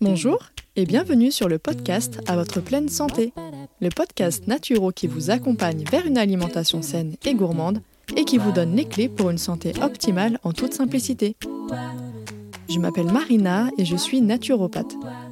Bonjour et bienvenue sur le podcast À votre pleine santé, le podcast naturo qui vous accompagne vers une alimentation saine et gourmande et qui vous donne les clés pour une santé optimale en toute simplicité. Je m'appelle Marina et je suis naturopathe.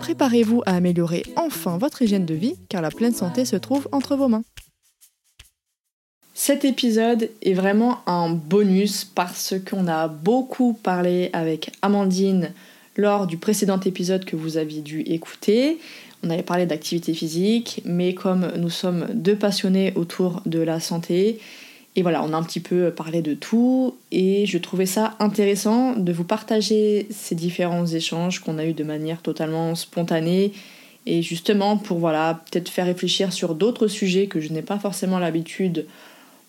Préparez-vous à améliorer enfin votre hygiène de vie car la pleine santé se trouve entre vos mains. Cet épisode est vraiment un bonus parce qu'on a beaucoup parlé avec Amandine lors du précédent épisode que vous aviez dû écouter. On avait parlé d'activité physique, mais comme nous sommes deux passionnés autour de la santé, et voilà, on a un petit peu parlé de tout, et je trouvais ça intéressant de vous partager ces différents échanges qu'on a eu de manière totalement spontanée, et justement pour voilà, peut-être faire réfléchir sur d'autres sujets que je n'ai pas forcément l'habitude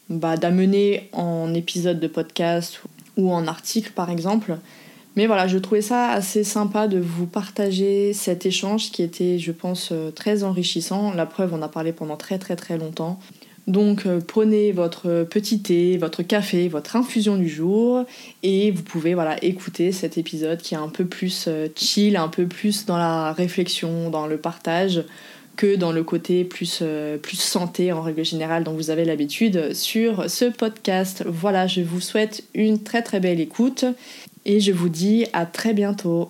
bah, d'amener en épisode de podcast ou en article par exemple. Mais voilà, je trouvais ça assez sympa de vous partager cet échange qui était, je pense, euh, très enrichissant. La preuve, on a parlé pendant très très très longtemps. Donc euh, prenez votre petit thé, votre café, votre infusion du jour et vous pouvez voilà écouter cet épisode qui est un peu plus euh, chill, un peu plus dans la réflexion, dans le partage que dans le côté plus, plus santé en règle générale dont vous avez l'habitude sur ce podcast. Voilà, je vous souhaite une très très belle écoute et je vous dis à très bientôt.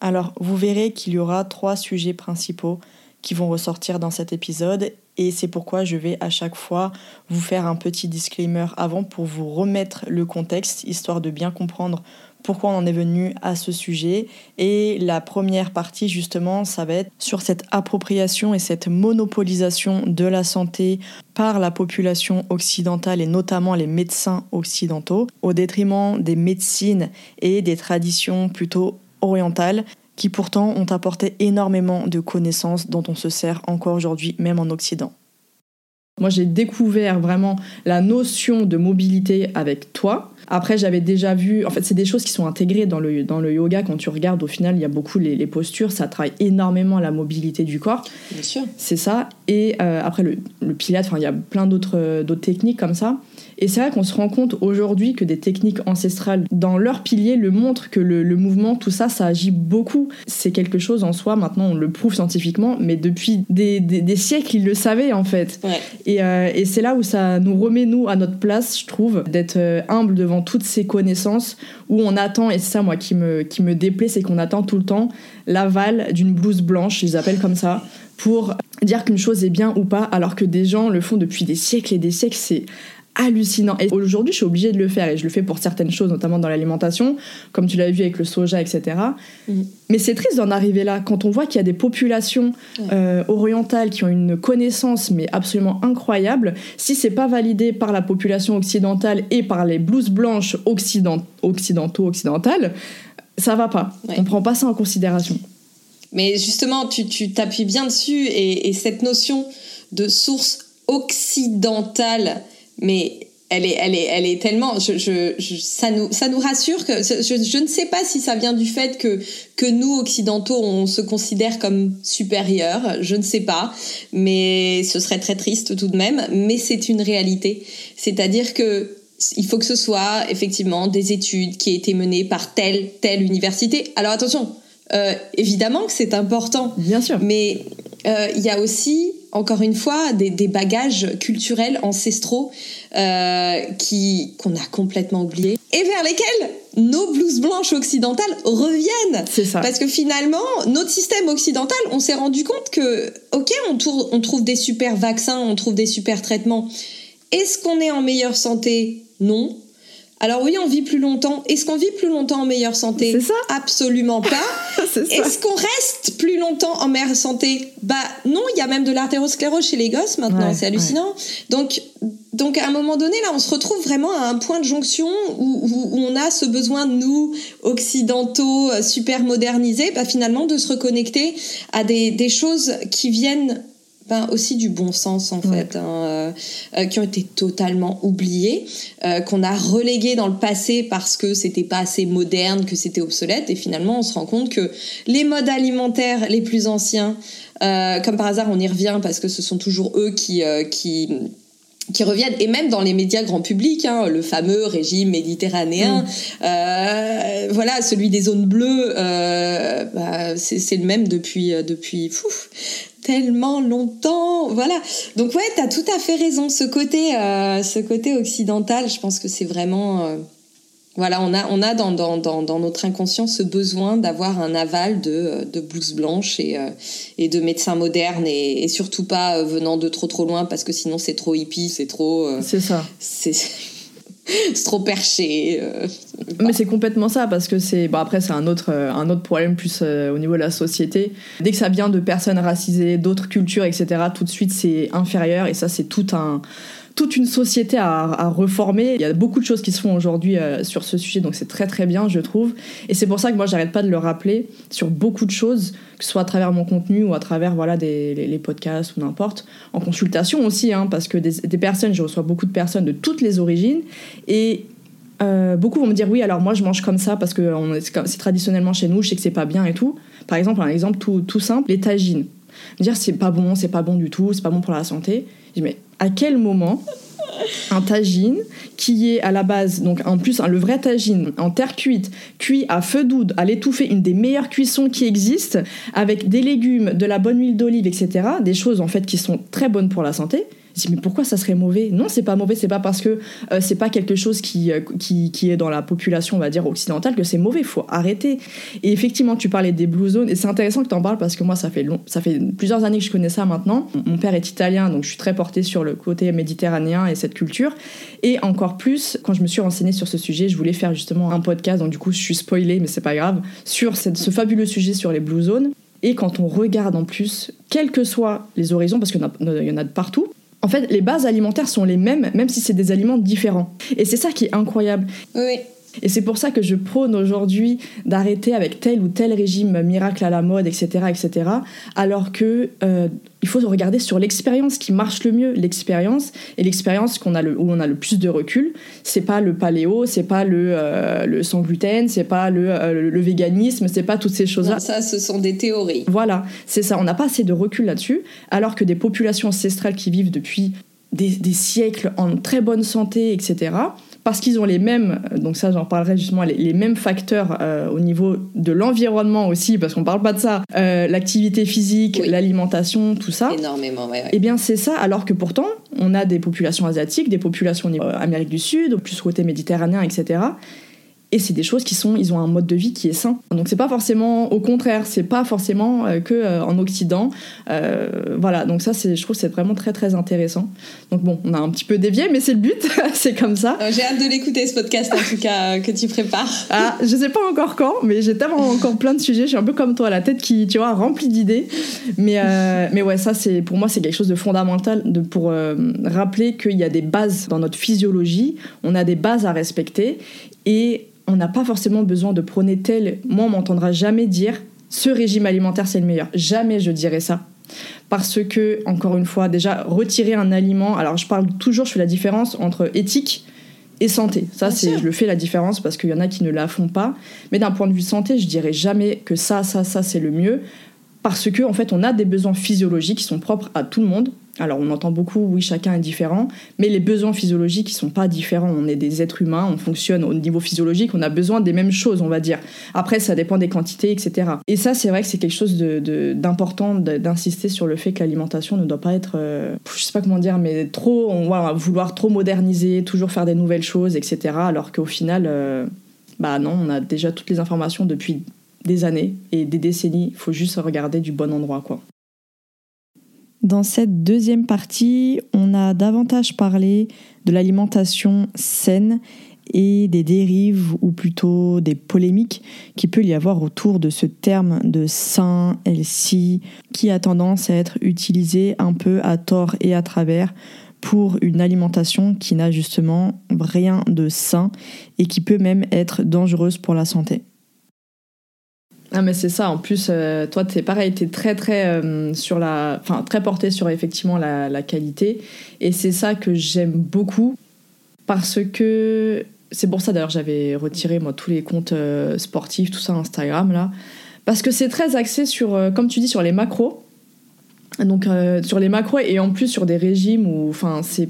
Alors, vous verrez qu'il y aura trois sujets principaux qui vont ressortir dans cet épisode et c'est pourquoi je vais à chaque fois vous faire un petit disclaimer avant pour vous remettre le contexte, histoire de bien comprendre pourquoi on en est venu à ce sujet. Et la première partie, justement, ça va être sur cette appropriation et cette monopolisation de la santé par la population occidentale et notamment les médecins occidentaux, au détriment des médecines et des traditions plutôt orientales qui pourtant ont apporté énormément de connaissances dont on se sert encore aujourd'hui, même en Occident. Moi, j'ai découvert vraiment la notion de mobilité avec toi. Après, j'avais déjà vu, en fait, c'est des choses qui sont intégrées dans le, dans le yoga. Quand tu regardes, au final, il y a beaucoup les, postures, ça travaille énormément la mobilité du corps. Bien sûr. C'est ça. Et euh, après, le, le pilate, il y a plein d'autres techniques comme ça. Et c'est vrai qu'on se rend compte aujourd'hui que des techniques ancestrales, dans leur pilier, le montrent que le, mouvement, tout ça, ça agit beaucoup. C'est quelque chose en soi, maintenant on le prouve scientifiquement, mais depuis des, des, siècles, ils le savaient en fait. Et, euh, et c'est là où ça nous remet, nous, à notre place, je trouve, d'être euh, humble devant toutes ces connaissances, où on attend, et c'est ça moi qui me, qui me déplaît, c'est qu'on attend tout le temps l'aval d'une blouse blanche, ils appellent comme ça, pour dire qu'une chose est bien ou pas, alors que des gens le font depuis des siècles et des siècles. C'est hallucinant. Et aujourd'hui, je suis obligée de le faire et je le fais pour certaines choses, notamment dans l'alimentation, comme tu l'as vu avec le soja, etc. Mais c'est triste d'en arriver là quand on voit qu'il y a des populations euh, orientales qui ont une connaissance mais absolument incroyable. Si c'est pas validé par la population occidentale et par les blouses blanches occident occidentaux occidentales, ça va pas. On prend pas ça en considération. Mais justement, tu t'appuies bien dessus et, et cette notion de source occidentale mais elle est, elle est, elle est tellement, je, je, ça nous, ça nous rassure que je, je, ne sais pas si ça vient du fait que que nous occidentaux on se considère comme supérieurs, je ne sais pas, mais ce serait très triste tout de même. Mais c'est une réalité, c'est-à-dire que il faut que ce soit effectivement des études qui aient été menées par telle telle université. Alors attention, euh, évidemment que c'est important, bien sûr, mais euh, il y a aussi encore une fois, des, bagages culturels ancestraux euh, qui qu'on a complètement oubliés et vers lesquels nos blouses blanches occidentales reviennent. C'est ça. Parce que finalement, notre système occidental, on s'est rendu compte que, ok, on, on trouve des super vaccins, on trouve des super traitements. Est-ce qu'on est en meilleure santé? Non. Alors oui, on vit plus longtemps. Est-ce qu'on vit plus longtemps en meilleure santé? C'est ça Absolument pas. Est-ce qu'on reste plus longtemps en meilleure santé? Bah non, il y a même de l'artérosclérose chez les gosses maintenant, c'est hallucinant. Donc, donc à un moment donné, là, on se retrouve vraiment à un point de jonction où, où, on a ce besoin de nous, occidentaux, euh, super modernisés, bah, finalement de se reconnecter à des, des choses qui viennent ben, aussi du bon sens en fait, hein, euh, euh, qui ont été totalement oubliés, euh, qu'on a relégués dans le passé parce que c'était pas assez moderne, que c'était obsolète, et finalement on se rend compte que les modes alimentaires les plus anciens, comme par hasard on y revient parce que ce sont toujours eux qui qui qui reviennent et même dans les médias grand public hein, le fameux régime méditerranéen mm. voilà celui des zones bleues bah, c'est le même depuis depuis fou, tellement longtemps. Voilà. Donc ouais, tu as tout à fait raison. Ce côté, euh, ce côté occidental, je pense que c'est vraiment... Euh, voilà, on a, on a dans, dans, dans, notre inconscient ce besoin d'avoir un aval de, de blouse blanche et, euh, et de médecins modernes et, surtout pas venant de trop trop loin parce que sinon c'est trop hippie, c'est trop... c'est ça. C'est c'est trop perché. Euh, Mais c'est complètement ça parce que c'est bon après c'est un autre euh, un autre problème plus euh, au niveau de la société. Dès que ça vient de personnes racisées, d'autres cultures, etc. Tout de suite c'est inférieur et ça c'est tout un toute une société à, reformer. Il y a beaucoup de choses qui se font aujourd'hui euh, sur ce sujet, donc c'est très très bien, je trouve. Et c'est pour ça que moi, j'arrête pas de le rappeler sur beaucoup de choses, que ce soit à travers mon contenu ou à travers voilà des, les, podcasts ou n'importe, en consultation aussi, hein, parce que des, personnes, je reçois beaucoup de personnes de toutes les origines, et euh, beaucoup vont me dire oui, alors moi je mange comme ça parce que c'est traditionnellement chez nous, je sais que c'est pas bien et tout. Par exemple, un exemple tout, tout simple, les tagines. Me dire c'est pas bon, c'est pas bon du tout, c'est pas bon pour la santé. Je dis mais à quel moment un tagine qui est à la base, donc en plus le vrai tagine en terre cuite, cuit à feu doux, à l'étouffer, une des meilleures cuissons qui existent, avec des légumes, de la bonne huile d'olive, etc. Des choses en fait qui sont très bonnes pour la santé. Je dis, mais pourquoi ça serait mauvais? Non, c'est pas mauvais, c'est pas parce que euh, c'est pas quelque chose qui, euh, qui, est dans la population, on va dire, occidentale que c'est mauvais, il faut arrêter. Et effectivement, tu parlais des blue zones, et c'est intéressant que tu en parles parce que moi, ça fait, long, ça fait plusieurs années que je connais ça maintenant. Mon père est italien, donc je suis très portée sur le côté méditerranéen et cette culture. Et encore plus, quand je me suis renseignée sur ce sujet, je voulais faire justement un podcast, donc du coup, je suis spoilée, mais c'est pas grave, sur ce fabuleux sujet sur les blue zones. Et quand on regarde en plus, quels que soient les horizons, parce qu'il y en a de partout, en fait, les bases alimentaires sont les mêmes, même si c'est des aliments différents. Et c'est ça qui est incroyable. Oui. Et c'est pour ça que je prône aujourd'hui d'arrêter avec tel ou tel régime miracle à la mode, etc., etc. Alors que euh, il faut regarder sur l'expérience qui marche le mieux, l'expérience et l'expérience qu'on a le, où on a le plus de recul. C'est pas le paléo, c'est pas le, euh, le sans gluten, c'est pas le, euh, le véganisme, c'est pas toutes ces choses-là. Ça, ce sont des théories. Voilà, c'est ça. On n'a pas assez de recul là-dessus, alors que des populations ancestrales qui vivent depuis des, des siècles en très bonne santé, etc parce qu'ils ont les mêmes, donc ça j'en parlerai justement, les, mêmes facteurs euh, au niveau de l'environnement aussi, parce qu'on parle pas de ça, euh, l'activité physique, l'alimentation, tout ça. Énormément, ouais, Eh bien c'est ça, alors que pourtant on a des populations asiatiques, des populations au niveau euh, Amérique du Sud, plus côté méditerranéen, etc et c'est des choses qui sont ils ont un mode de vie qui est sain. Donc c'est pas forcément au contraire c'est pas forcément euh, que euh, en occident. Euh, voilà. Donc ça c'est je trouve c'est vraiment très très intéressant. Donc bon on a un petit peu dévié mais c'est le but. C'est comme ça. J'ai hâte de l'écouter ce podcast en tout cas que tu prépares. Ah je sais pas encore quand mais j'ai tellement encore plein de sujets. Je suis un peu comme toi la tête qui tu vois remplie d'idées. Mais mais ouais ça c'est pour moi c'est quelque chose de fondamental de pour rappeler qu'il y a des bases dans notre physiologie. On a des bases à respecter. Et on n'a pas forcément besoin de prôner tel. Moi, on m'entendra jamais dire ce régime alimentaire c'est le meilleur. Jamais je dirais ça. Parce que, encore une fois, déjà, retirer un aliment. Alors, je parle toujours, je fais la différence entre éthique et santé. Ça, c'est, je le fais la différence parce qu'il y en a qui ne la font pas. Mais d'un point de vue santé, je dirais jamais que ça, ça, ça, c'est le mieux. Parce que, en fait, on a des besoins physiologiques qui sont propres à tout le monde. Alors on entend beaucoup, oui, chacun est différent, mais les besoins physiologiques, ils sont pas différents. On est des êtres humains, on fonctionne au niveau physiologique, on a besoin des mêmes choses, on va dire. Après, ça dépend des quantités, etc. Et ça, c'est vrai que c'est quelque chose d'important d'insister sur le fait que l'alimentation ne doit pas être, euh, je sais pas comment dire, mais trop, on va vouloir trop moderniser, toujours faire des nouvelles choses, etc. Alors qu'au final, euh, bah non, on a déjà toutes les informations depuis des années et des décennies. Il faut juste regarder du bon endroit, quoi. Dans cette deuxième partie, on a davantage parlé de l'alimentation saine et des dérives ou plutôt des polémiques qui peut y avoir autour de ce terme de sain, healthy, qui a tendance à être utilisé un peu à tort et à travers pour une alimentation qui n'a justement rien de sain et qui peut même être dangereuse pour la santé. Ah mais c'est ça. En plus, euh, toi, t'es pareil, t'es très très euh, sur la, enfin très porté sur effectivement la, la qualité, et c'est ça que j'aime beaucoup parce que c'est pour ça d'ailleurs j'avais retiré moi tous les comptes euh, sportifs, tout ça Instagram là, parce que c'est très axé sur, comme tu dis, sur les macros. Donc sur les macros et en plus sur des régimes où, enfin c'est,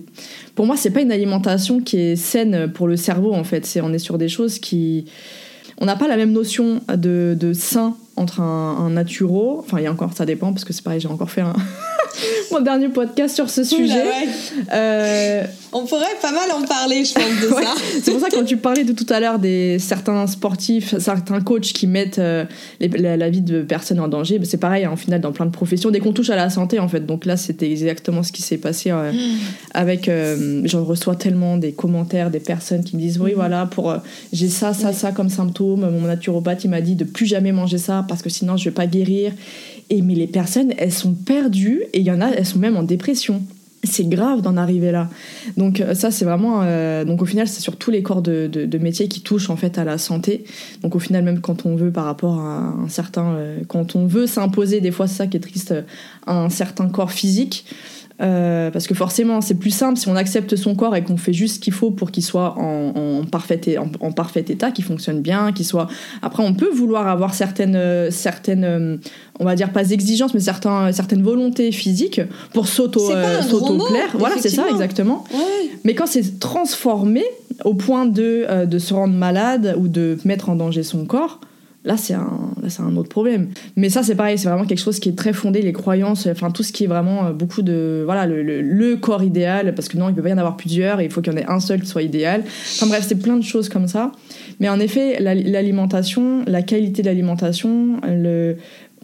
pour moi c'est pas une alimentation qui est saine pour le cerveau en fait. C'est on est sur des choses qui on n'a pas la même notion de, de entre un, un naturo, enfin il y a encore, ça dépend parce que c'est pareil, j'ai encore fait un, mon dernier podcast sur ce sujet. Euh, on pourrait pas mal en parler, je pense, de ça. C'est pour ça que quand tu parlais de tout à l'heure des certains sportifs, certains coachs qui mettent euh, la, vie de personnes en danger, bah, c'est pareil, en hein, final, dans plein de professions, dès qu'on touche à la santé, en fait. Donc là, c'était exactement ce qui s'est passé euh, avec. J'en reçois tellement des commentaires des personnes qui me disent Oui, mm. voilà, pour j'ai ça, ça, ça comme symptôme. Mon naturopathe, il m'a dit de plus jamais manger ça parce que sinon, je vais pas guérir. Et mais les personnes, elles sont perdues et il y en a, elles sont même en dépression. C'est grave d'en arriver là. Donc euh, ça, c'est vraiment... Euh, donc au final, c'est sur tous les corps de, de, métiers qui touchent en fait à la santé. Donc au final, même quand on veut par rapport à un certain... Euh, quand on veut s'imposer, des fois c'est ça qui est triste, à un certain corps physique, euh, parce que forcément, c'est plus simple si on accepte son corps et qu'on fait juste ce qu'il faut pour qu'il soit en, parfait, en, parfait état, qu'il fonctionne bien, qu'il soit. Après, on peut vouloir avoir certaines, euh, certaines, euh, on va dire pas exigences, mais certains, certaines volontés physiques pour s'auto, plaire. Voilà, c'est ça exactement. Mais quand c'est transformé au point de, de se rendre malade ou de mettre en danger son corps, Là, c'est un, un autre problème. Mais ça, c'est pareil, c'est vraiment quelque chose qui est très fondé, les croyances, enfin tout ce qui est vraiment euh, beaucoup de. Voilà, le, le, corps idéal, parce que non, il peut pas y en avoir plusieurs, et il faut qu'il y en ait un seul qui soit idéal. Enfin bref, c'est plein de choses comme ça. Mais en effet, l'alimentation, la qualité de l'alimentation,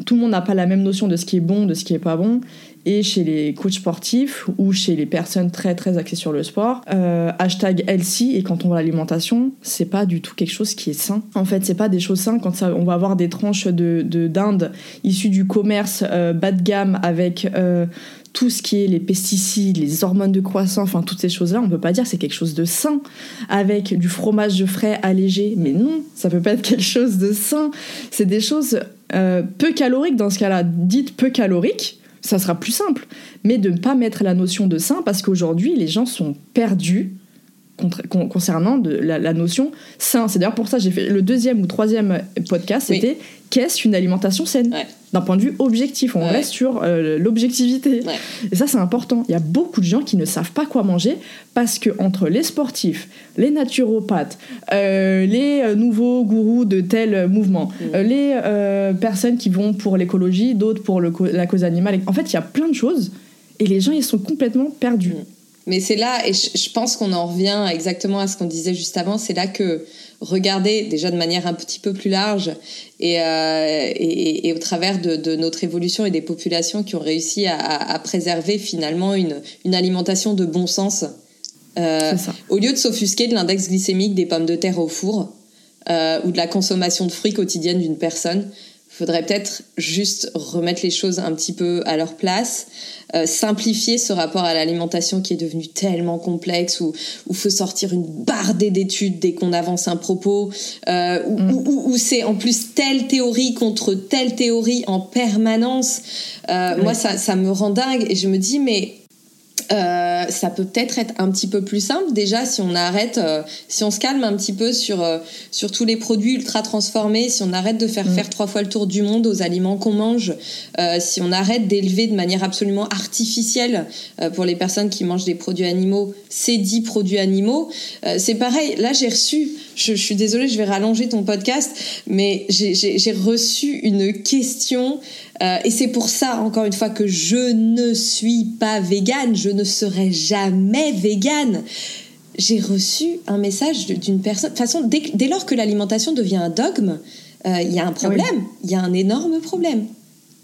tout le monde n'a pas la même notion de ce qui est bon, de ce qui est pas bon et chez les coachs sportifs ou chez les personnes très très axées sur le sport. Euh, hashtag healthy et quand on voit l'alimentation, c'est pas du tout quelque chose qui est sain. En fait, c'est pas des choses saines quand on va avoir des tranches de dinde issues du commerce euh, bas de gamme avec euh, tout ce qui est les pesticides, les hormones de croissance, enfin toutes ces choses-là, on peut pas dire c'est quelque chose de sain avec du fromage de frais allégé. Mais non, ça peut pas être quelque chose de sain. C'est des choses peu caloriques dans ce cas-là, dites peu caloriques, ça sera plus simple. Mais de ne pas mettre la notion de sain parce qu'aujourd'hui, les gens sont perdus concernant de la, notion sain. C'est d'ailleurs pour ça que j'ai fait le deuxième ou troisième podcast, c'était qu'est-ce qu'une alimentation saine? D'un point de vue objectif, on reste sur euh, l'objectivité. Et ça, c'est important. Il y a beaucoup de gens qui ne savent pas quoi manger parce que entre les sportifs, les naturopathes, euh, les euh, nouveaux gourous de tel mouvement, mm. les personnes qui vont pour l'écologie, d'autres pour le, la cause animale, en fait, il y a plein de choses et les gens, ils sont complètement perdus. Mm. Mais c'est là, et je pense qu'on en revient exactement à ce qu'on disait juste avant, c'est là que regarder déjà de manière un petit peu plus large et, euh, et, et, au travers de, de, notre évolution et des populations qui ont réussi à, à préserver finalement une, une, alimentation de bon sens, euh, au lieu de s'offusquer de l'index glycémique des pommes de terre au four euh, ou de la consommation de fruits quotidienne d'une personne, faudrait peut-être juste remettre les choses un petit peu à leur place, euh, simplifier ce rapport à l'alimentation qui est devenu tellement complexe, où il faut sortir une bardée d'études dès qu'on avance un propos, euh, mm. où, c'est en plus telle théorie contre telle théorie en permanence. Euh, moi, ça, ça me rend dingue et je me dis, mais euh, ça peut peut-être être un petit peu plus simple déjà si on arrête, euh, si on se calme un petit peu sur, euh, sur tous les produits ultra transformés, si on arrête de faire mm. faire trois fois le tour du monde aux aliments qu'on mange, si on arrête d'élever de manière absolument artificielle pour les personnes qui mangent des produits animaux, ces dix produits animaux, c'est pareil. Là, j'ai reçu, je, je, suis désolée, je vais rallonger ton podcast, mais j'ai reçu une question euh, et c'est pour ça, encore une fois, que je ne suis pas végane, je ne serai jamais végane. J'ai reçu un message d'une personne. De toute façon, dès, lors que l'alimentation devient un dogme, euh, il y a un problème. Il y a un énorme problème.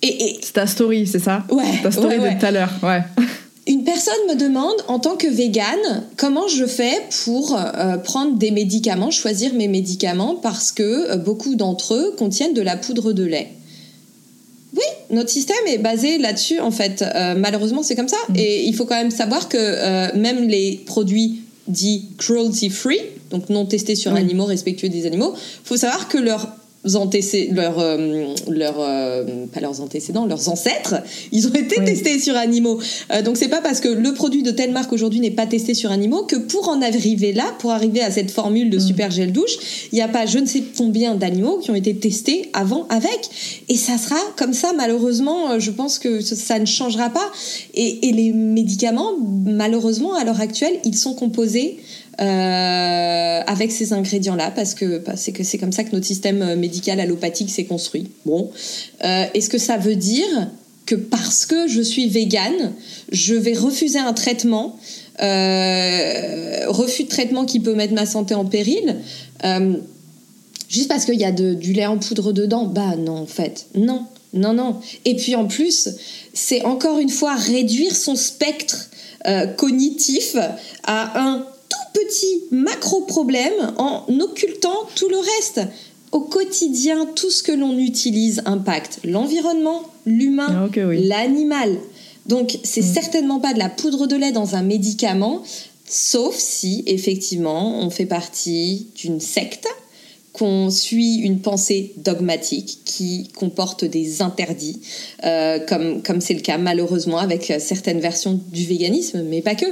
Et, et... C'est ta story, c'est ça Ouais. ta story de tout à l'heure, ouais. une personne me demande en tant que végane comment je fais pour euh, prendre des médicaments, choisir mes médicaments parce que euh, beaucoup d'entre eux contiennent de la poudre de lait. Notre système est basé là-dessus en fait. Euh, malheureusement, c'est comme ça. Mm. Et il faut quand même savoir que même les produits dits cruelty free, donc non testés sur Oui. animaux, respectueux des animaux, faut savoir que leurs leurs, euh, leurs, euh, pas leurs antécédents, leurs ancêtres, ils ont été Oui. testés sur animaux. Euh, donc c'est pas parce que le produit de telle marque aujourd'hui n'est pas testé sur animaux que pour en arriver là, pour arriver à cette formule de Mm. super gel douche, il n'y a pas je ne sais combien d'animaux qui ont été testés avant avec. Et ça sera comme ça, malheureusement, euh, je pense que ça- ça ne changera pas. Et, et les médicaments, malheureusement, à l'heure actuelle, ils sont composés euh, avec ces ingrédients-là parce que parce que c'est comme ça que notre système euh, médical allopathique s'est construit. Bon, Euh, est-ce que ça veut dire que parce que je suis végane, je vais refuser un traitement, refus de traitement qui peut mettre ma santé en péril Juste parce qu'il y a de- du lait en poudre dedans? Bah non, en fait, non, non, non. Et puis en plus, c'est encore une fois réduire son spectre cognitif à un petit macro-problème en occultant tout le reste. Au quotidien, tout ce que l'on utilise impacte l'environnement, l'humain, Ah, oui. l'animal. Donc, c'est Mm. certainement pas de la poudre de lait dans un médicament, sauf si, effectivement, on fait partie d'une secte, qu'on suit une pensée dogmatique qui comporte des interdits, euh, comme comme c'est le cas malheureusement avec certaines versions du véganisme, mais pas que.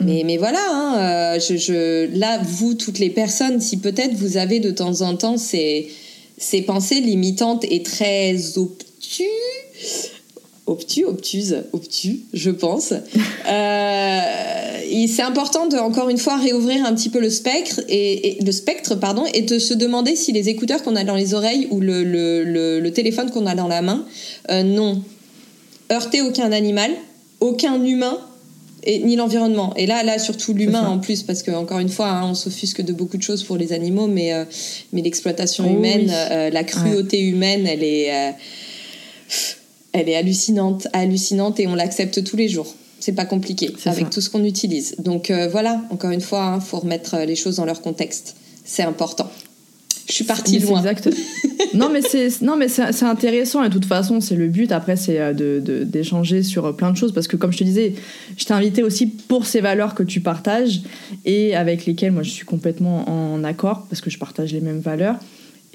Mais, mais voilà, hein, euh, je, je, là, vous, toutes les personnes, si peut-être vous avez de temps en temps ces, ces pensées limitantes et très obtus, obtus, obtuse, obtus, je pense. Euh, et c'est important de encore une fois réouvrir un petit peu le spectre et, et- le spectre pardon et de se demander si les écouteurs qu'on a dans les oreilles ou le, le, le- le téléphone qu'on a dans la main euh, n'ont heurté aucun animal, aucun humain et ni l'environnement. Et là, là surtout l'humain en plus, parce que encore une fois, hein, on s'offusque de beaucoup de choses pour les animaux, mais euh, mais l'exploitation Oh humaine, oui. la cruauté humaine, elle est elle est hallucinante, hallucinante et on l'accepte tous les jours. C'est pas compliqué avec ça. tout ce qu'on utilise. Donc euh, voilà, encore une fois, il faut remettre euh, les choses dans leur contexte. C'est important. Je suis partie loin. exact. non, mais c'est non, mais c'est intéressant et de toute façon, c'est le but. Après, c'est euh, de- d'échanger sur plein de choses parce que, comme je te disais, je t'ai invité aussi pour ces valeurs que tu partages et avec lesquelles moi je suis complètement en accord parce que je partage les mêmes valeurs.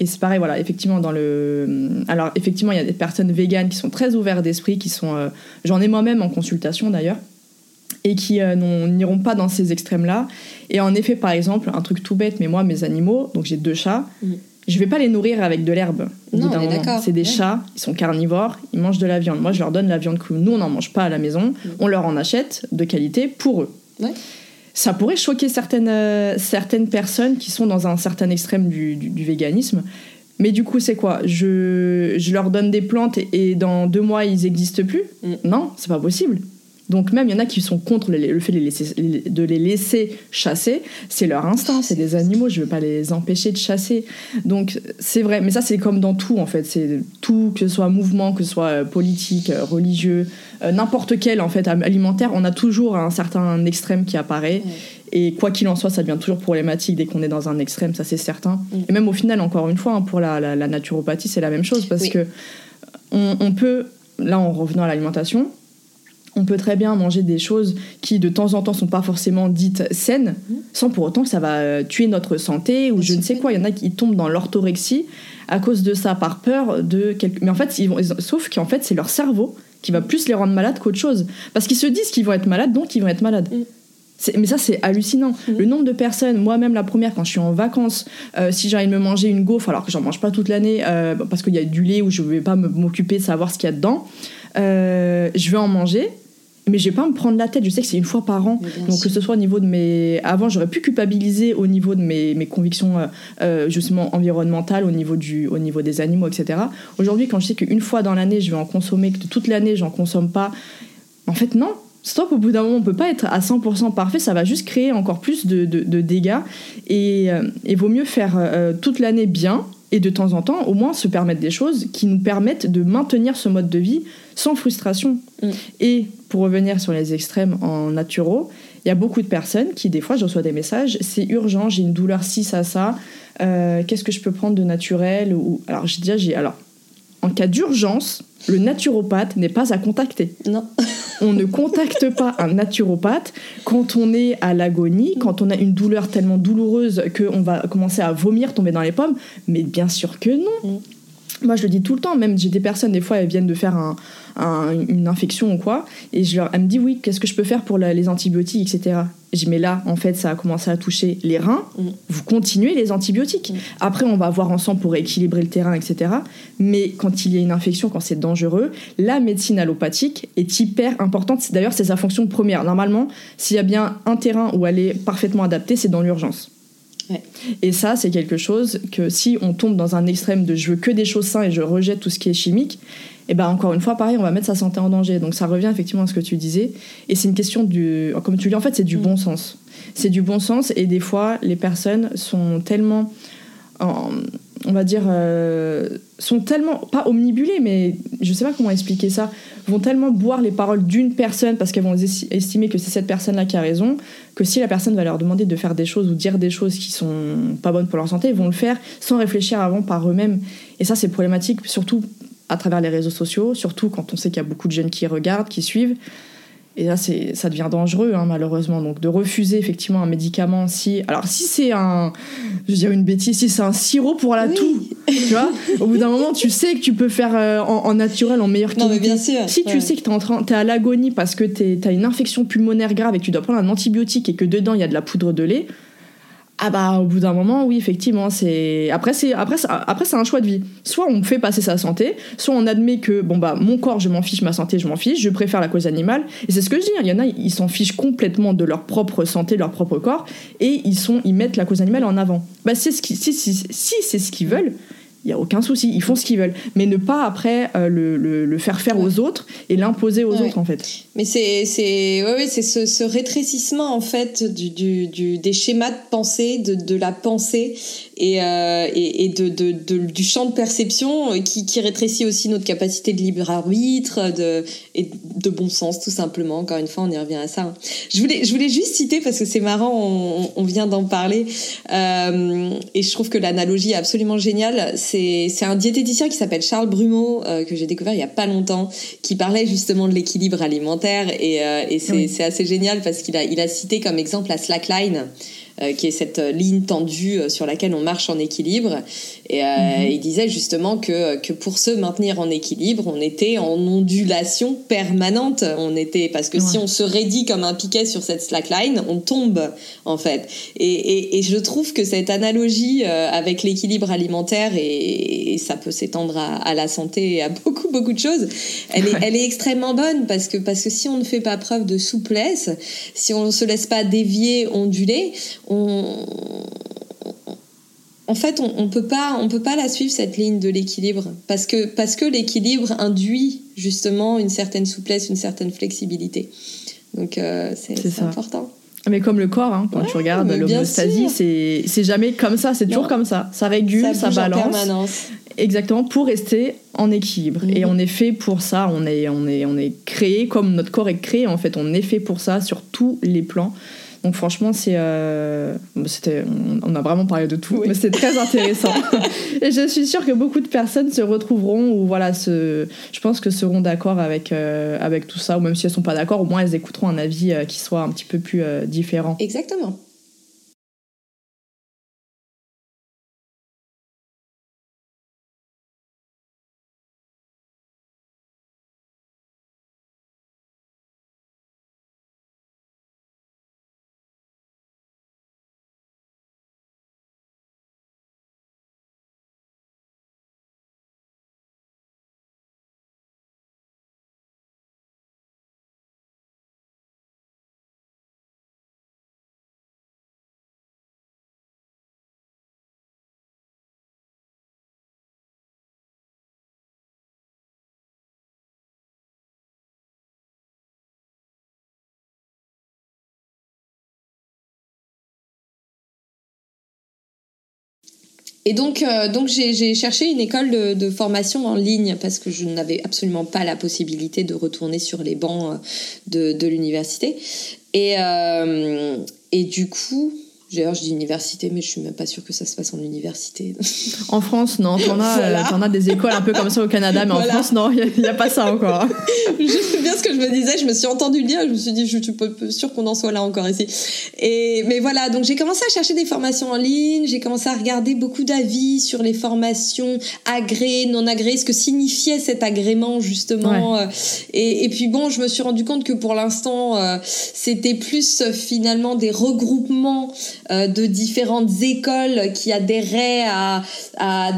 Et c'est pareil, voilà, effectivement, dans le. Alors, effectivement, il y a des personnes véganes qui sont très ouvertes d'esprit, qui sont. euh, J'en ai moi-même en consultation d'ailleurs, et qui euh, n'iront pas dans ces extrêmes-là. Et en effet, par exemple, un truc tout bête, mais moi, mes animaux, donc j'ai deux chats, Mm. je vais pas les nourrir avec de l'herbe. Non, C'est des ouais. chats, ils sont carnivores, ils mangent de la viande. Moi, je leur donne la viande crue. Nous, on n'en mange pas à la maison, on leur en achète de qualité pour eux. Mm. Ouais. Ça pourrait choquer certaines, euh, certaines personnes qui sont dans un certain extrême du, du- du véganisme. Mais du coup, c'est quoi? Je, je leur donne des plantes et, et dans deux mois, ils n'existent plus? Mm. Non, c'est pas possible. Donc même, il y en a qui sont contre le fait de les laisser, de les laisser chasser. C'est leur instinct, c'est des animaux, je veux pas les empêcher de chasser. Donc c'est vrai, mais ça c'est comme dans tout en fait. C'est tout, que ce soit mouvement, que ce soit euh, politique, euh, religieux, euh, n'importe quel en fait alimentaire, on a toujours un certain extrême qui apparaît. Ouais. Et quoi qu'il en soit, ça devient toujours problématique dès qu'on est dans un extrême, ça c'est certain. Mm. Et même au final, encore une fois, hein, pour la, la- la naturopathie, c'est la même chose parce Oui. que on, on peut, là en revenant à l'alimentation, on peut très bien manger des choses qui de temps en temps sont pas forcément dites saines, Mhm. sans pour autant que ça va euh, tuer notre santé ou je ne sais quoi. Il y en a qui tombent dans l'orthorexie à cause de ça, par peur de quelque... Mais en fait, ils vont... sauf qu'en fait, c'est leur cerveau qui va plus les rendre malades qu'autre chose. Parce qu'ils se disent qu'ils vont être malades, donc ils vont être malades. Mhm. Mais ça, c'est hallucinant. Mhm. Le nombre de personnes, moi-même la première, quand je suis en vacances, euh, si j'ai envie de me manger une gaufre, alors que j'en mange pas toute l'année, euh, parce qu'il y a du lait où je vais pas m'occuper de savoir ce qu'il y a dedans, euh, je vais en manger, mais je vais pas me prendre la tête. Je sais que c'est une fois par an. Donc sûr. que ce soit au niveau de mes... Avant, j'aurais pu culpabiliser au niveau de mes, mes convictions euh, euh, justement environnementales, au niveau, du, au niveau des animaux, etc. Aujourd'hui, quand je sais qu'une fois dans l'année, je vais en consommer, que toute l'année, j'en consomme pas, en fait, non. Stop, au bout d'un moment, on peut pas être à 100% parfait, ça va juste créer encore plus de, de- de dégâts. Et il vaut mieux faire euh, toute l'année bien et de temps en temps, au moins, se permettre des choses qui nous permettent de maintenir ce mode de vie sans frustration. Mm. Et pour revenir sur les extrêmes en naturo, il y a beaucoup de personnes qui, des fois, je reçois des messages, c'est urgent, j'ai une douleur ci, ça, ça, euh, qu'est-ce que je peux prendre de naturel ou... Alors, j'ai déjà, j'ai... Alors, en cas d'urgence, le naturopathe n'est pas à contacter. Non. on ne contacte pas un naturopathe quand on est à l'agonie, quand on a une douleur tellement douloureuse qu'on va commencer à vomir, tomber dans les pommes. Mais bien sûr que non. Moi, je le dis tout le temps, même j'ai des personnes, des fois, elles viennent de faire une infection ou quoi, et je leur, elles me disent oui, qu'est-ce que je peux faire pour les antibiotiques, etc. J'ai mais là, en fait, ça a commencé à toucher les reins. Mm. Vous continuez les antibiotiques. Mm. Après, on va voir ensemble pour équilibrer le terrain, etc. Mais quand il y a une infection, quand c'est dangereux, la médecine allopathique est hyper importante. D'ailleurs, c'est sa fonction première. Normalement, s'il y a bien un terrain où elle est parfaitement adaptée, c'est dans l'urgence. Et ça, c'est quelque chose que si on tombe dans un extrême de je veux que des choses saines et je rejette tout ce qui est chimique, et ben encore une fois, pareil, on va mettre sa santé en danger. Donc ça revient effectivement à ce que tu disais. Et c'est une question du, comme tu dis, en fait, c'est du mm. bon sens. C'est du bon sens et des fois, les personnes sont tellement, on va dire, euh, sont tellement, pas omnibulées, mais je sais pas comment expliquer ça, vont tellement boire les paroles d'une personne parce qu'elles vont estimer que c'est cette personne-là qui a raison, que si la personne va leur demander de faire des choses ou dire des choses qui sont pas bonnes pour leur santé, ils vont le faire sans réfléchir avant par eux-mêmes. Et ça, c'est problématique, surtout à travers les réseaux sociaux, surtout quand on sait qu'il y a beaucoup de jeunes qui regardent, qui suivent. Et là, c'est, ça devient dangereux, hein, malheureusement. Donc, de refuser effectivement un médicament, si. Alors, si c'est un. Je veux dire une bêtise, si c'est un sirop pour la toux, tu vois, au bout d'un moment, tu sais que tu peux faire euh, en, naturel, en meilleure qualité. Non, mais bien sûr. Si tu sais que t'es, en train, t'es à l'agonie parce que t'as une infection pulmonaire grave et que tu dois prendre un antibiotique et que dedans il y a de la poudre de lait, ah bah au bout d'un moment oui effectivement c'est après c'est après après c'est un choix de vie soit on fait passer sa santé soit on admet que bon bah mon corps je m'en fiche ma santé je m'en fiche je préfère la cause animale et c'est ce que je dis hein. il y en a ils s'en fichent complètement de leur propre santé leur propre corps et ils sont ils mettent la cause animale en avant bah c'est ce qui si, si, si c'est ce qu'ils veulent il n'y a aucun souci, ils font ce qu'ils veulent. Mais ne pas après euh, le, le, faire faire aux autres et l'imposer aux autres en fait. Mais c'est c'est ouais, c'est ce, ce, rétrécissement en fait du, du, du, des schémas de pensée, de, de la pensée et, euh, et, et de, de, du champ de perception qui, qui rétrécit aussi notre capacité de libre arbitre de, et de bon sens tout simplement. Encore une fois, on y revient à ça. Hein. Je voulais, je voulais juste citer parce que c'est marrant, on, on vient d'en parler euh, et je trouve que l'analogie est absolument géniale c'est un diététicien qui s'appelle Charles Brumeau, euh, que j'ai découvert il y a pas longtemps, qui parlait justement de l'équilibre alimentaire. Et, euh, et c'est assez génial parce qu'il a, il a cité comme exemple la slackline. Euh, qui est cette euh, ligne tendue euh, sur laquelle on marche en équilibre. Et mhm. il disait justement que, que pour se maintenir en équilibre, on était en ondulation permanente. On était parce que si on se raidit comme un piquet sur cette slackline, on tombe en fait. Et, et, et je trouve que cette analogie avec l'équilibre alimentaire et, ça peut s'étendre à, à, la santé et à beaucoup beaucoup de choses, elle est, elle est extrêmement bonne parce que parce que si on ne fait pas preuve de souplesse, si on ne se laisse pas dévier, onduler, en fait, on, ne peut pas, on peut pas la suivre cette ligne de l'équilibre parce que parce que l'équilibre induit justement une certaine souplesse, une certaine flexibilité. Donc euh, c'est important. Mais comme le corps, hein, quand tu regardes l'homéostasie, c'est jamais comme ça, c'est toujours comme ça. Ça régule, ça, balance. Exactement, pour rester en équilibre. Et mhm. on est fait pour ça, on est, on, est, on est créé comme notre corps est créé, en fait, on est fait pour ça sur tous les plans. Donc franchement, c'est, euh, c'était, on a vraiment parlé de tout, mais c'est très intéressant. et je suis sûre que beaucoup de personnes se retrouveront ou voilà, je pense que seront d'accord avec euh, avec tout ça, ou même si elles sont pas d'accord, au moins elles écouteront un avis euh, qui soit un petit peu plus différent. Exactement. Et donc, euh, donc j'ai cherché une école de, formation en ligne parce que je n'avais absolument pas la possibilité de retourner sur les bancs de, de l'université. Et, et du coup, D'ailleurs, je dis université, mais je suis même pas sûre que ça se passe en université. En France, non. T'en as, euh, as des écoles un peu comme ça au Canada, mais en France, non, il n'y a, pas ça encore. je sais bien ce que je me disais. Je me suis entendue le dire. Je me suis dit, je suis pas sûre qu'on en soit là encore ici. Et mais voilà, donc j'ai commencé à chercher des formations en ligne. J'ai commencé à regarder beaucoup d'avis sur les formations agréées, non agréées, ce que signifiait cet agrément justement. Euh, et, et, puis bon, je me suis rendu compte que pour l'instant, euh, c'était plus finalement des regroupements de différentes écoles qui adhéraient à,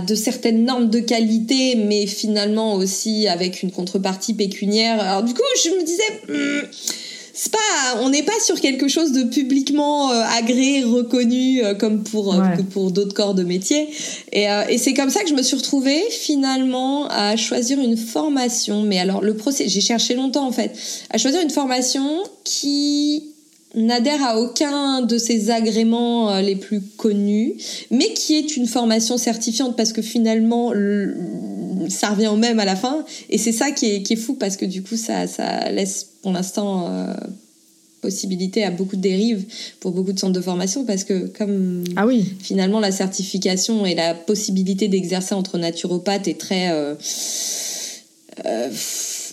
de certaines normes de qualité, mais finalement aussi avec une contrepartie pécuniaire. Alors du coup, je me disais... Hmm, c'est pas, on n'est pas sur quelque chose de publiquement euh, agréé, reconnu euh, comme pour pour d'autres corps de métier. Et, et c'est comme ça que je me suis retrouvée finalement à choisir une formation. Mais alors le procès, j'ai cherché longtemps en fait, à choisir une formation qui n'adhère à aucun de ces agréments euh, les plus connus, mais qui est une formation certifiante parce que finalement ça revient au même à la fin. Et c'est ça qui est, qui est, fou parce que du coup ça, ça laisse pour l'instant euh, possibilité à beaucoup de dérives pour beaucoup de centres de formation parce que comme ah oui. finalement la certification et la possibilité d'exercer entre naturopathes est très... Euh,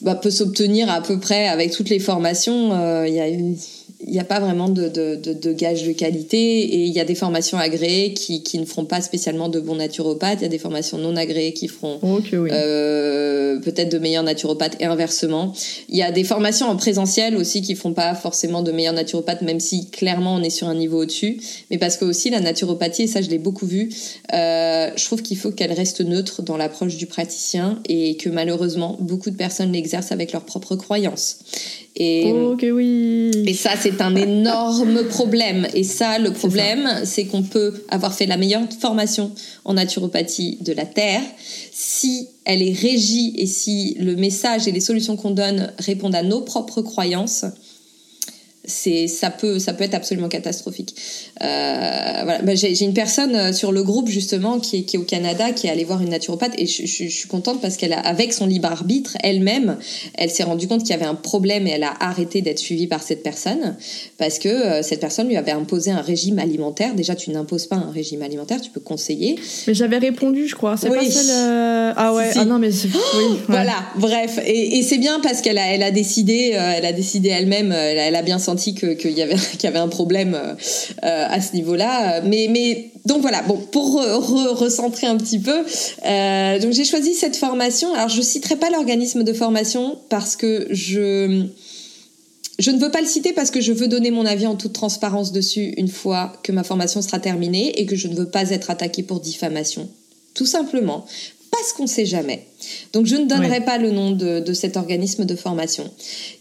bah, peut s'obtenir à peu près avec toutes les formations. Il y a une il n'y a pas vraiment de, de, de, gage de qualité et il y a des formations agréées qui, qui, ne feront pas spécialement de bons naturopathes, il y a des formations non agréées qui feront euh, peut-être de meilleurs naturopathes et inversement. Il y a des formations en présentiel aussi qui ne feront pas forcément de meilleurs naturopathes, même si clairement on est sur un niveau au-dessus, mais parce que aussi la naturopathie, et ça je l'ai beaucoup vu, euh, je trouve qu'il faut qu'elle reste neutre dans l'approche du praticien et que malheureusement beaucoup de personnes l'exercent avec leurs propres croyances. Et, oui. et ça, c'est un énorme problème. Et ça, le problème, c'est qu'on peut avoir fait la meilleure formation en naturopathie de la Terre. Si elle est régie et si le message et les solutions qu'on donne répondent à nos propres croyances, c'est ça peut ça peut être absolument catastrophique. Euh, voilà. Bah, j'ai une personne euh, sur le groupe justement qui est, qui est au Canada qui est allée voir une naturopathe et je, je, suis contente parce qu'elle a avec son libre arbitre elle-même elle s'est rendue compte qu'il y avait un problème et elle a arrêté d'être suivie par cette personne parce que euh, cette personne lui avait imposé un régime alimentaire. Déjà tu n'imposes pas un régime alimentaire, tu peux conseiller. Mais j'avais répondu je crois. C'est pas celle. Ah ouais. Ah non mais oui, voilà. Bref et, et c'est bien parce qu'elle a elle a décidé elle a décidé elle-même elle, elle a bien senti qu'il y, avait, y avait un problème euh, à ce niveau-là. Mais, mais donc voilà, bon, pour recentrer un petit peu, euh, donc j'ai choisi cette formation. Alors je citerai pas l'organisme de formation parce que je je ne veux pas le citer parce que je veux donner mon avis en toute transparence dessus une fois que ma formation sera terminée et que je ne veux pas être attaquée pour diffamation. Tout simplement parce qu'on ne sait jamais. Donc je ne donnerai pas le nom de, de, cet organisme de formation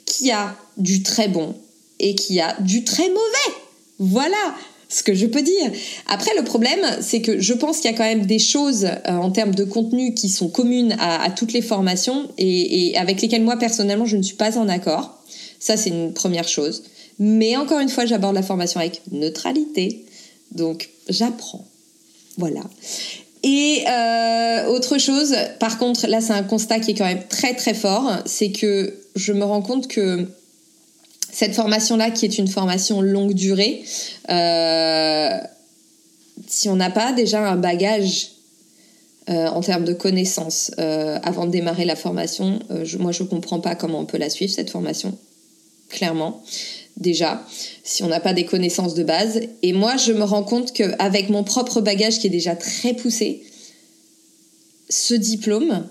qui a du très bon, et qui a du très mauvais. Voilà ce que je peux dire. Après, le problème, c'est que je pense qu'il y a quand même des choses euh, en termes de contenu qui sont communes à, toutes les formations et, avec lesquelles moi, personnellement, je ne suis pas en accord. Ça, c'est une première chose. Mais encore une fois, j'aborde la formation avec neutralité. Donc, j'apprends. Voilà. Et euh, autre chose, par contre, là, c'est un constat qui est quand même très très fort, c'est que je me rends compte que cette formation-là, qui est une formation longue durée, euh, si on n'a pas déjà un bagage euh, en termes de connaissances euh, avant de démarrer la formation, moi je ne comprends pas comment on peut la suivre, cette formation, clairement. Déjà, si on n'a pas des connaissances de base. Et moi, je me rends compte qu'avec mon propre bagage qui est déjà très poussé, ce diplôme,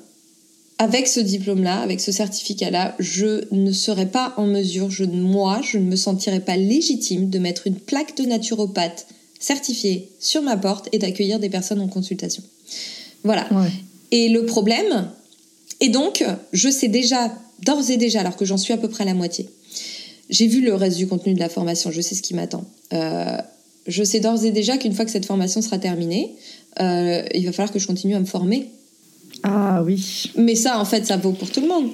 avec ce diplôme-là, avec ce certificat-là, je ne serais pas en mesure, je, moi, je ne me sentirais pas légitime de mettre une plaque de naturopathe certifiée sur ma porte et d'accueillir des personnes en consultation. Voilà. Et le problème, et donc, je sais déjà, d'ores et déjà, alors que j'en suis à peu près à la moitié, j'ai vu le reste du contenu de la formation, je sais ce qui m'attend. Euh, je sais d'ores et déjà qu'une fois que cette formation sera terminée, euh, il va falloir que je continue à me former ah oui. Mais ça, en fait, ça vaut pour tout le monde.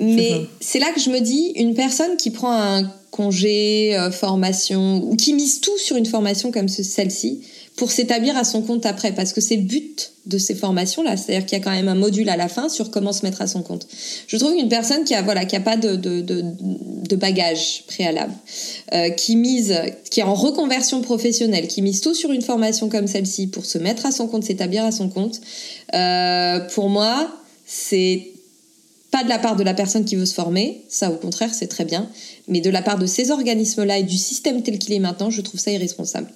Mais c'est là que je me dis, une personne qui prend un congé, euh, formation, ou qui mise tout sur une formation comme celle-ci, pour s'établir à son compte après, parce que c'est le but de ces formations-là. C'est-à-dire qu'il y a quand même un module à la fin sur comment se mettre à son compte. Je trouve qu'une personne qui a voilà qui a pas de de, de, bagage préalable, euh, qui mise, qui est en reconversion professionnelle, qui mise tout sur une formation comme celle-ci pour se mettre à son compte, s'établir à son compte, euh, pour moi, c'est pas de la part de la personne qui veut se former, ça au contraire c'est très bien, mais de la part de ces organismes-là et du système tel qu'il est maintenant, je trouve ça irresponsable.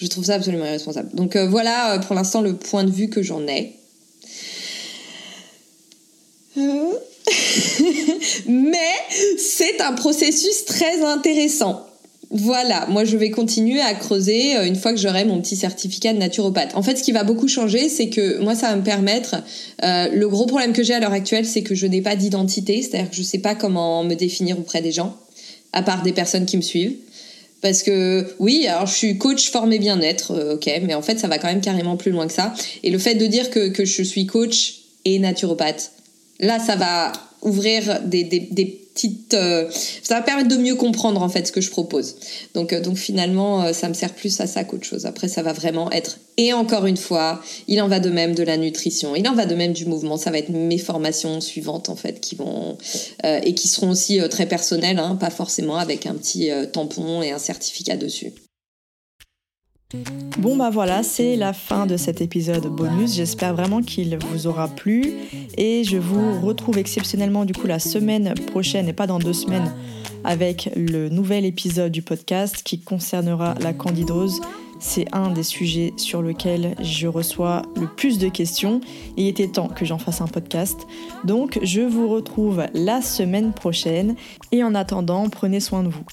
Je trouve ça absolument irresponsable. Donc euh, voilà euh, pour l'instant le point de vue que j'en ai. Euh. Mais c'est un processus très intéressant. Voilà, moi je vais continuer à creuser une fois que j'aurai mon petit certificat de naturopathe. En fait, ce qui va beaucoup changer, c'est que moi ça va me permettre. le gros problème que j'ai à l'heure actuelle, c'est que je n'ai pas d'identité, c'est-à-dire que je ne sais pas comment me définir auprès des gens, à part des personnes qui me suivent. Parce que oui, alors je suis coach formé bien-être, euh, ok, mais en fait ça va quand même carrément plus loin que ça. Et le fait de dire que, que je suis coach et naturopathe, là ça va ouvrir des, des, des Euh, ça va permettre de mieux comprendre en fait ce que je propose. Donc, euh, donc finalement, ça me sert plus à ça qu'autre chose. Après, ça va vraiment être... Et encore une fois, il en va de même de la nutrition, il en va de même du mouvement. Ça va être mes formations suivantes en fait qui vont... et qui seront aussi très personnelles, hein, pas forcément avec un petit tampon et un certificat dessus. Bon bah voilà, c'est la fin de cet épisode bonus. J'espère vraiment qu'il vous aura plu et je vous retrouve exceptionnellement du coup la semaine prochaine et pas dans deux semaines avec le nouvel épisode du podcast qui concernera la candidose. C'est un des sujets sur lequel je reçois le plus de questions. Il était temps que j'en fasse un podcast. Donc je vous retrouve la semaine prochaine et en attendant, prenez soin de vous.